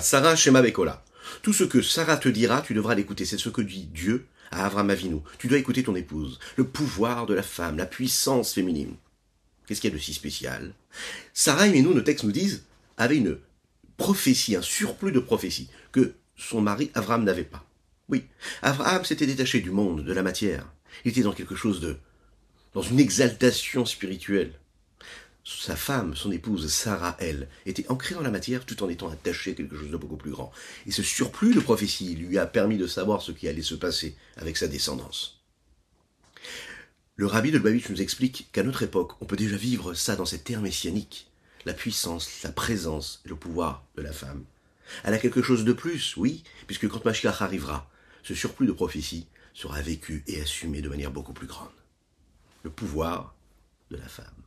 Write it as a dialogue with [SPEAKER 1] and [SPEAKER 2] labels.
[SPEAKER 1] Sarah, Shema Bekola. Tout ce que Sarah te dira, tu devras l'écouter. C'est ce que dit Dieu à Avram Avinu. Tu dois écouter ton épouse. Le pouvoir de la femme, la puissance féminine. Qu'est-ce qu'il y a de si spécial? Sarah et nous, nos textes nous disent, avait une prophétie, un surplus de prophétie, que son mari Avram n'avait pas. Oui, Abraham s'était détaché du monde, de la matière. Il était dans quelque chose de... dans une exaltation spirituelle. Sa femme, son épouse Sarah, elle, était ancrée dans la matière tout en étant attachée à quelque chose de beaucoup plus grand. Et ce surplus de prophétie lui a permis de savoir ce qui allait se passer avec sa descendance. Le rabbi de Lubavitch nous explique qu'à notre époque, on peut déjà vivre ça dans cette terre messianique. La puissance, la présence et le pouvoir de la femme. Elle a quelque chose de plus, oui, puisque quand Mashiach arrivera, ce surplus de prophétie sera vécu et assumé de manière beaucoup plus grande. Le pouvoir de la femme.